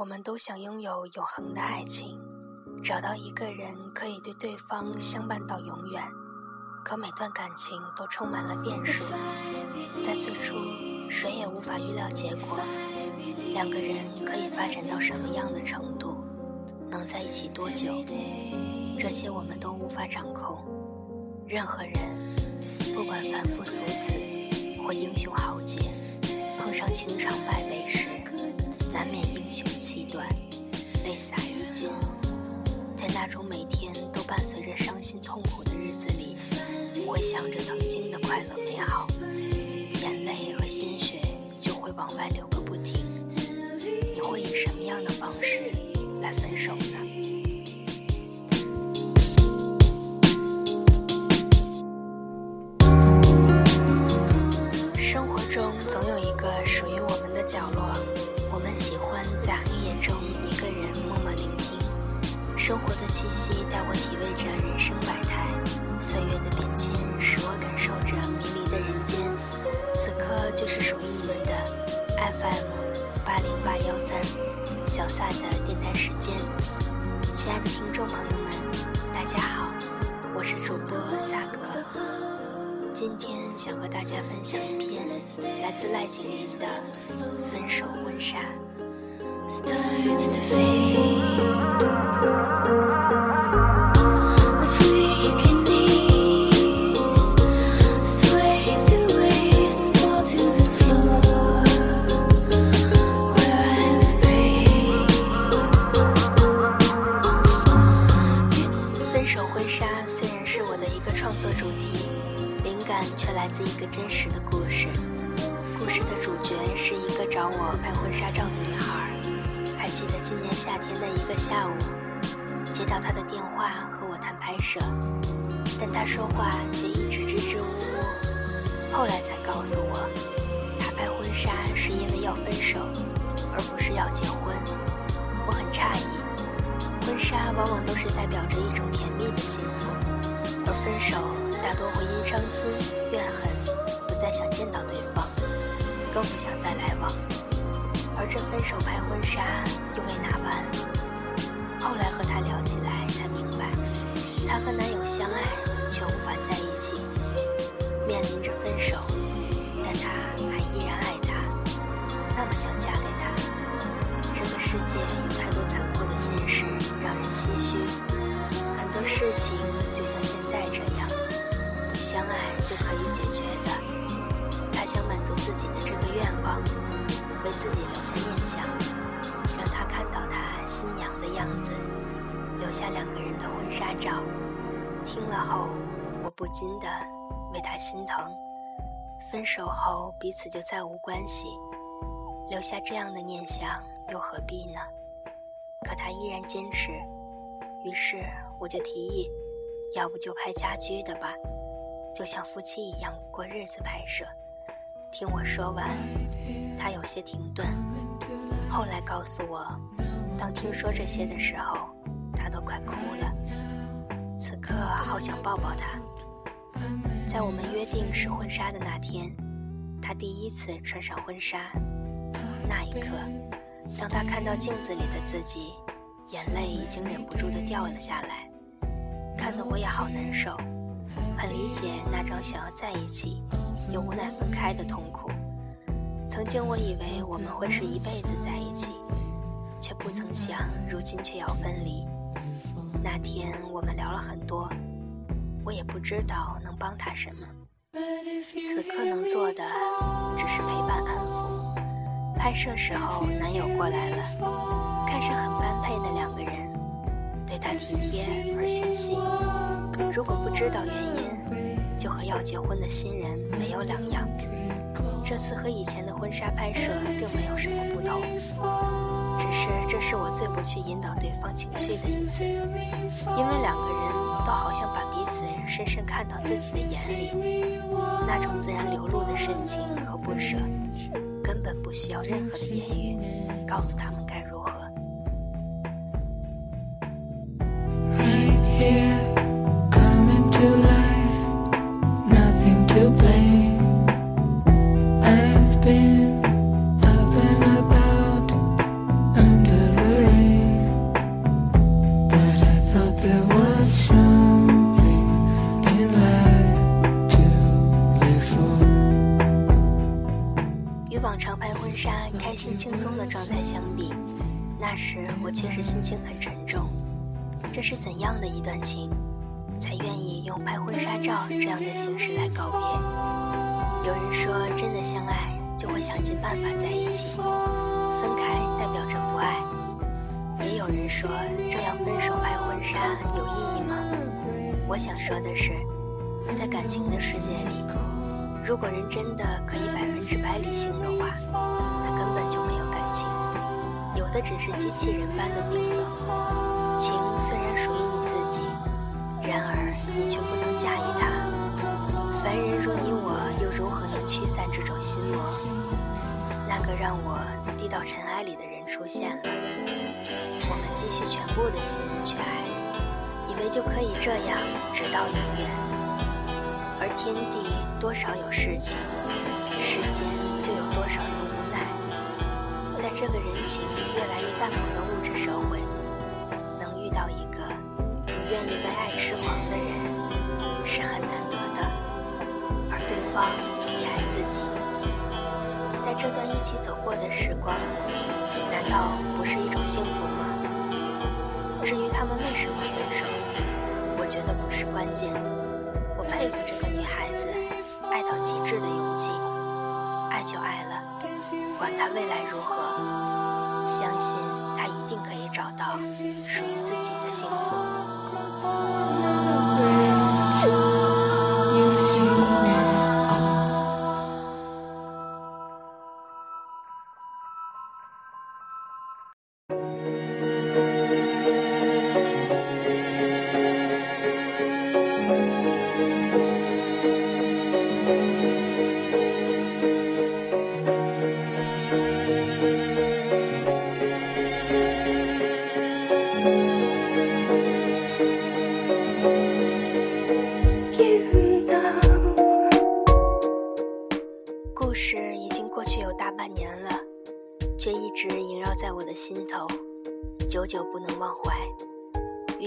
我们都想拥有永恒的爱情，找到一个人可以对对方相伴到永远。可每段感情都充满了变数，在最初，谁也无法预料结果。两个人可以发展到什么样的程度，能在一起多久，这些我们都无法掌控。任何人，不管凡夫俗子或英雄豪杰，碰上情场败北时，雄气短，泪洒衣襟。在那种每天都伴随着伤心痛苦的日子里，回想着曾经的快乐美好，眼泪和鲜血就会往外流个不停。你会以什么样的方式来分手呢？生活的气息带我体味着人生百态，岁月的变迁使我感受着迷离的人间。此刻就是属于你们的 FM 八零八幺三小撒的电台时间。亲爱的听众朋友们，大家好，我是主播萨格。今天想和大家分享一篇来自赖景林的《分手婚纱》。分拍摄，但他说话却一直支支吾吾。后来才告诉我，他拍婚纱是因为要分手，而不是要结婚。我很诧异。婚纱往往都是代表着一种甜蜜的幸福，而分手大多会因伤心、怨恨，不再想见到对方，更不想再来往。而这分手拍婚纱又为哪般？后来和他聊起来才明白，她和男友相爱却无法在一起，面临着分手，但她还依然爱他，那么想嫁给他。这个世界有太多残酷的现实，让人唏嘘。很多事情就像现在这样，不相爱就可以解决的。他想满足自己的这个愿望，为自己留下念想，让他看到他新娘的样子，留下两个人的婚纱照。听了后，我不禁的为他心疼。分手后彼此就再无关系，留下这样的念想。又何必呢？可他依然坚持，于是我就提议，要不就拍家居的吧，就像夫妻一样过日子拍摄。听我说完，他有些停顿，后来告诉我，当听说这些的时候，想抱抱他。在我们约定试婚纱的那天，他第一次穿上婚纱，那一刻。当他看到镜子里的自己，眼泪已经忍不住的掉了下来，看得我也好难受，很理解那种想要在一起又无奈分开的痛苦。曾经我以为我们会是一辈子在一起，却不曾想如今却要分离。那天我们聊了很多，我也不知道能帮他什么，此刻能做的只是陪伴安抚。拍摄时候，男友过来了，看上很般配的两个人，对他体贴而细心。如果不知道原因，就和要结婚的新人没有两样。这次和以前的婚纱拍摄并没有什么不同，只是这是我最不去引导对方情绪的一次，因为两个人都好像把彼此深深看到自己的眼里，那种自然流露的深情和不舍。根本不需要任何的言语，告诉他们该那时我确实心情很沉重。这是怎样的一段情，才愿意用拍婚纱照这样的形式来告别？有人说，真的相爱就会想尽办法在一起，分开代表着不爱。也有人说，这样分手拍婚纱有意义吗？我想说的是，在感情的世界里，如果人真的可以百分之百理性的话，只是机器人般的冰冷。情虽然属于你自己，然而你却不能驾驭它。凡人如你我，又如何能驱散这种心魔？那个让我低到尘埃里的人出现了，我们积蓄全部的心去爱，以为就可以这样直到永远。而天地多少有事情，世间就有多少人。在这个人情越来越淡薄的物质社会。能遇到一个你愿意为爱痴狂的人是很难得的，而对方也爱自己。在这段一起走过的时光，难道不是一种幸福吗？至于他们为什么分手，我觉得不是关键。我佩服这个女孩子爱到极致的勇气，爱就爱了，管他未来如何，相信他一定可以找到属于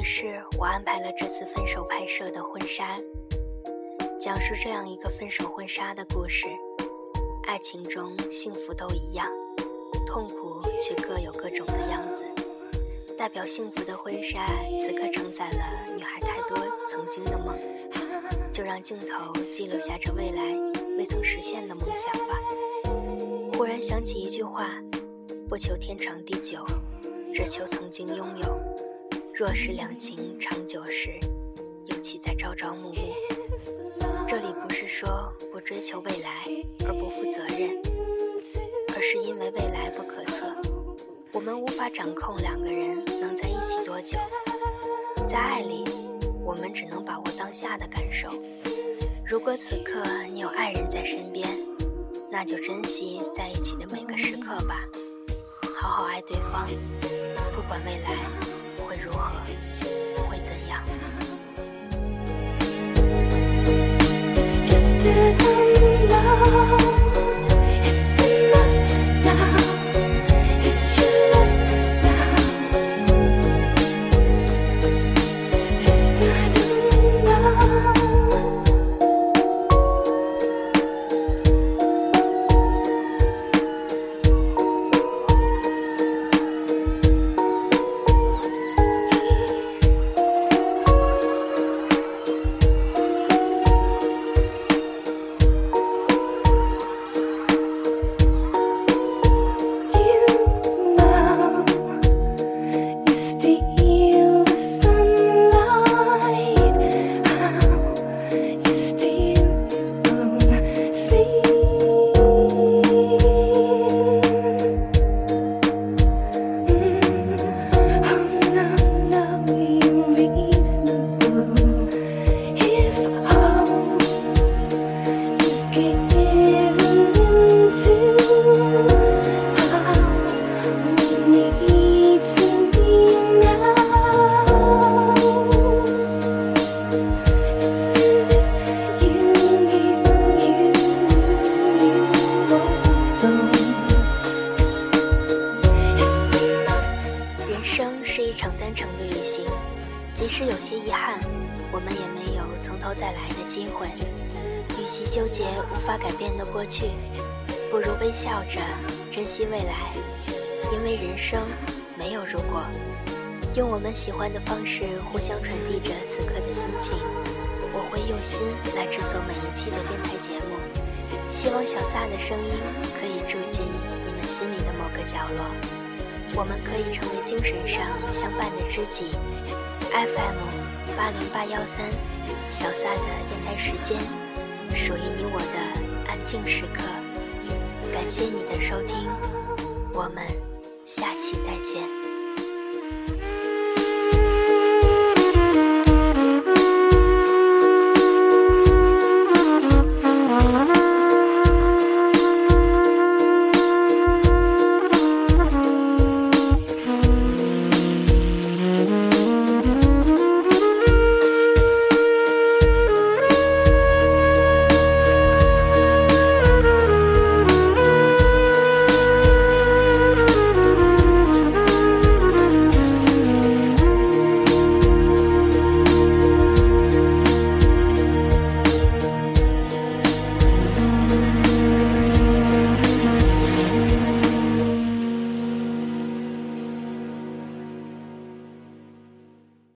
于是我安排了这次分手拍摄的婚纱，讲述这样一个分手婚纱的故事。爱情中幸福都一样，痛苦却各有各种的样子。代表幸福的婚纱，此刻承载了女孩太多曾经的梦。就让镜头记录下这未来未曾实现的梦想吧。忽然想起一句话：不求天长地久，只求曾经拥有。若是两情长久时，又岂在朝朝暮暮？这里不是说不追求未来而不负责任，而是因为未来不可测，我们无法掌控两个人能在一起多久。在爱里。我们只能把握当下的感受。如果此刻你有爱人在身边，那就珍惜在一起的每个时刻吧，好好爱对方，不管未来如何，会怎样。再来的机会，与其纠结无法改变的过去，不如微笑着珍惜未来，因为人生没有如果。用我们喜欢的方式互相传递着此刻的心情。我会用心来制作每一期的电台节目，希望小撒的声音可以住进你们心里的某个角落。我们可以成为精神上相伴的知己。FM 八零八幺三，小撒的电台时间，属于你我的安静时刻。感谢你的收听，我们下期再见。